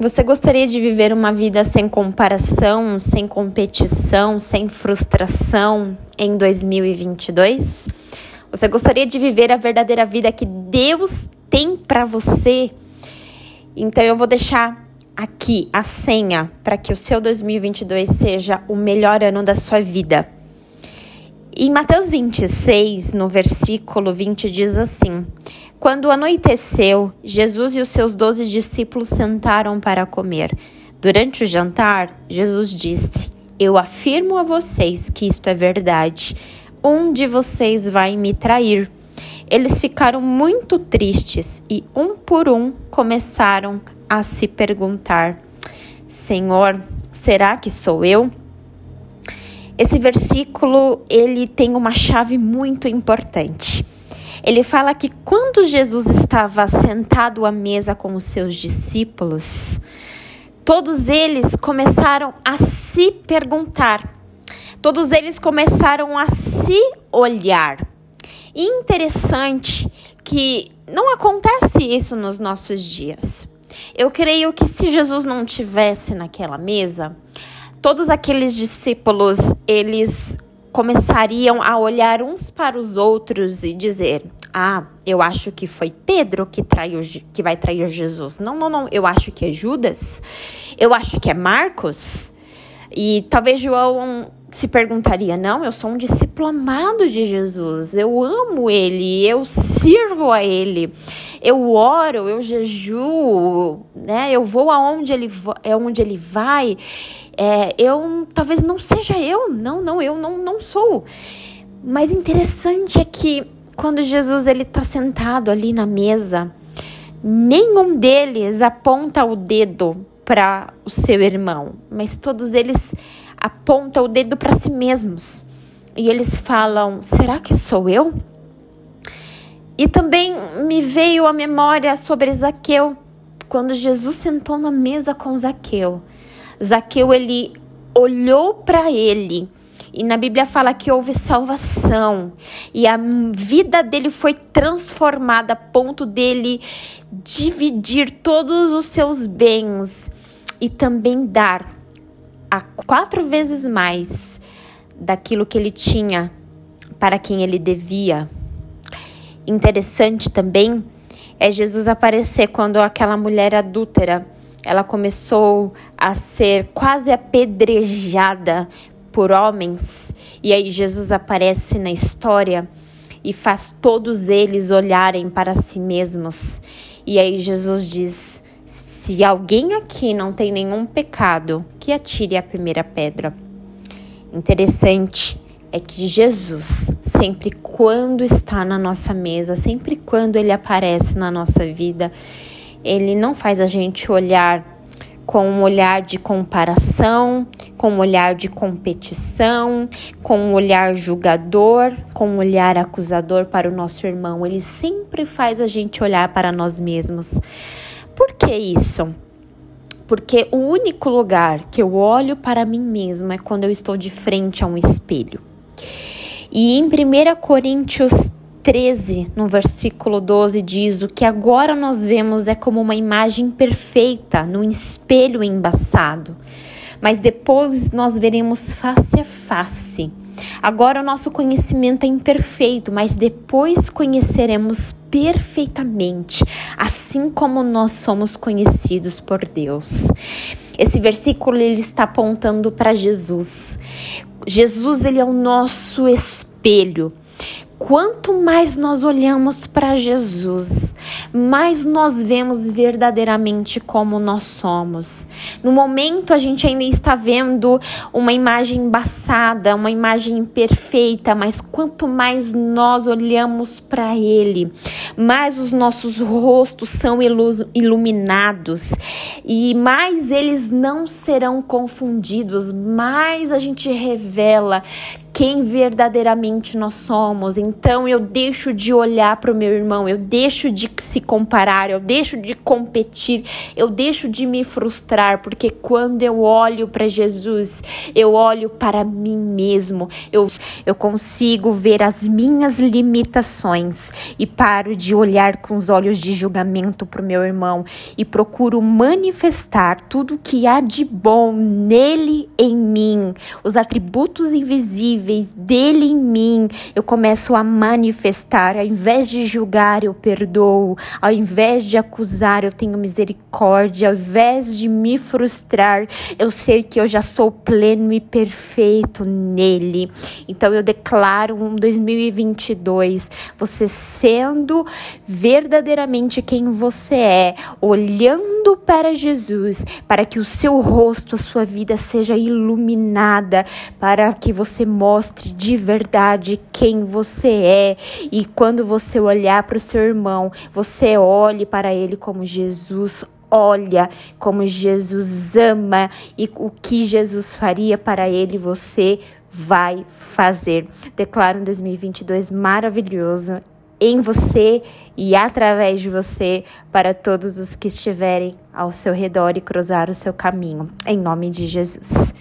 Você gostaria de viver uma vida sem comparação, sem competição, sem frustração em 2022? Você gostaria de viver a verdadeira vida que Deus tem para você? Então eu vou deixar aqui a senha para que o seu 2022 seja o melhor ano da sua vida. Em Mateus 26, no versículo 20, diz assim: quando anoiteceu, Jesus e os seus doze discípulos sentaram para comer. Durante o jantar, Jesus disse: Eu afirmo a vocês que isto é verdade. Um de vocês vai me trair. Eles ficaram muito tristes e, um por um, começaram a se perguntar: Senhor, será que sou eu? Esse versículo ele tem uma chave muito importante. Ele fala que quando Jesus estava sentado à mesa com os seus discípulos, todos eles começaram a se perguntar, todos eles começaram a se olhar. Interessante que não acontece isso nos nossos dias. Eu creio que se Jesus não tivesse naquela mesa, todos aqueles discípulos, eles começariam a olhar uns para os outros e dizer: "Ah, eu acho que foi Pedro que traiu que vai trair Jesus. Não, não, não, eu acho que é Judas. Eu acho que é Marcos." E talvez João se perguntaria: não, eu sou um discípulo amado de Jesus, eu amo ele, eu sirvo a ele, eu oro, eu jejuo, né? Eu vou aonde ele, é onde ele vai. É, eu talvez não seja eu, não, não, eu não, não sou. Mas interessante é que quando Jesus ele está sentado ali na mesa, nenhum deles aponta o dedo para o seu irmão, mas todos eles apontam o dedo para si mesmos. E eles falam: será que sou eu? E também me veio a memória sobre Zaqueu, quando Jesus sentou na mesa com Zaqueu. Zaqueu ele olhou para ele e na Bíblia fala que houve salvação e a vida dele foi transformada a ponto dele dividir todos os seus bens e também dar a quatro vezes mais daquilo que ele tinha para quem ele devia. Interessante também é Jesus aparecer quando aquela mulher adúltera ela começou a ser quase apedrejada por homens e aí Jesus aparece na história e faz todos eles olharem para si mesmos. E aí Jesus diz: se alguém aqui não tem nenhum pecado, que atire a primeira pedra. Interessante é que Jesus, sempre quando está na nossa mesa, sempre quando ele aparece na nossa vida, ele não faz a gente olhar com um olhar de comparação, com um olhar de competição, com um olhar julgador, com um olhar acusador para o nosso irmão. Ele sempre faz a gente olhar para nós mesmos. Por que isso? Porque o único lugar que eu olho para mim mesma é quando eu estou de frente a um espelho. E em 1 Coríntios 13, no versículo 12, diz: O que agora nós vemos é como uma imagem perfeita num espelho embaçado, mas depois nós veremos face a face. Agora o nosso conhecimento é imperfeito, mas depois conheceremos perfeitamente, assim como nós somos conhecidos por Deus. Esse versículo ele está apontando para Jesus. Jesus ele é o nosso espelho. Quanto mais nós olhamos para Jesus, mais nós vemos verdadeiramente como nós somos. No momento, a gente ainda está vendo uma imagem embaçada, uma imagem imperfeita, mas quanto mais nós olhamos para Ele, mais os nossos rostos são iluminados e mais eles não serão confundidos, mais a gente revela quem verdadeiramente nós somos. Então eu deixo de olhar para o meu irmão, eu deixo de se comparar, eu deixo de competir, eu deixo de me frustrar, porque quando eu olho para Jesus, eu olho para mim mesmo, eu, eu consigo ver as minhas limitações e paro de olhar com os olhos de julgamento para o meu irmão e procuro manifestar tudo que há de bom nele em mim, os atributos invisíveis dele em mim. Eu começo a manifestar, ao invés de julgar, eu perdoo, ao invés de acusar, eu tenho misericórdia, ao invés de me frustrar, eu sei que eu já sou pleno e perfeito nele. Então eu declaro um 2022, você sendo verdadeiramente quem você é, olhando para Jesus, para que o seu rosto, a sua vida seja iluminada, para que você mostre de verdade quem você é. E quando você olhar para o seu irmão, você olhe para ele como Jesus olha como Jesus ama e o que Jesus faria para ele, você vai fazer. Declaro um 2022 maravilhoso em você e através de você para todos os que estiverem ao seu redor e cruzar o seu caminho. Em nome de Jesus.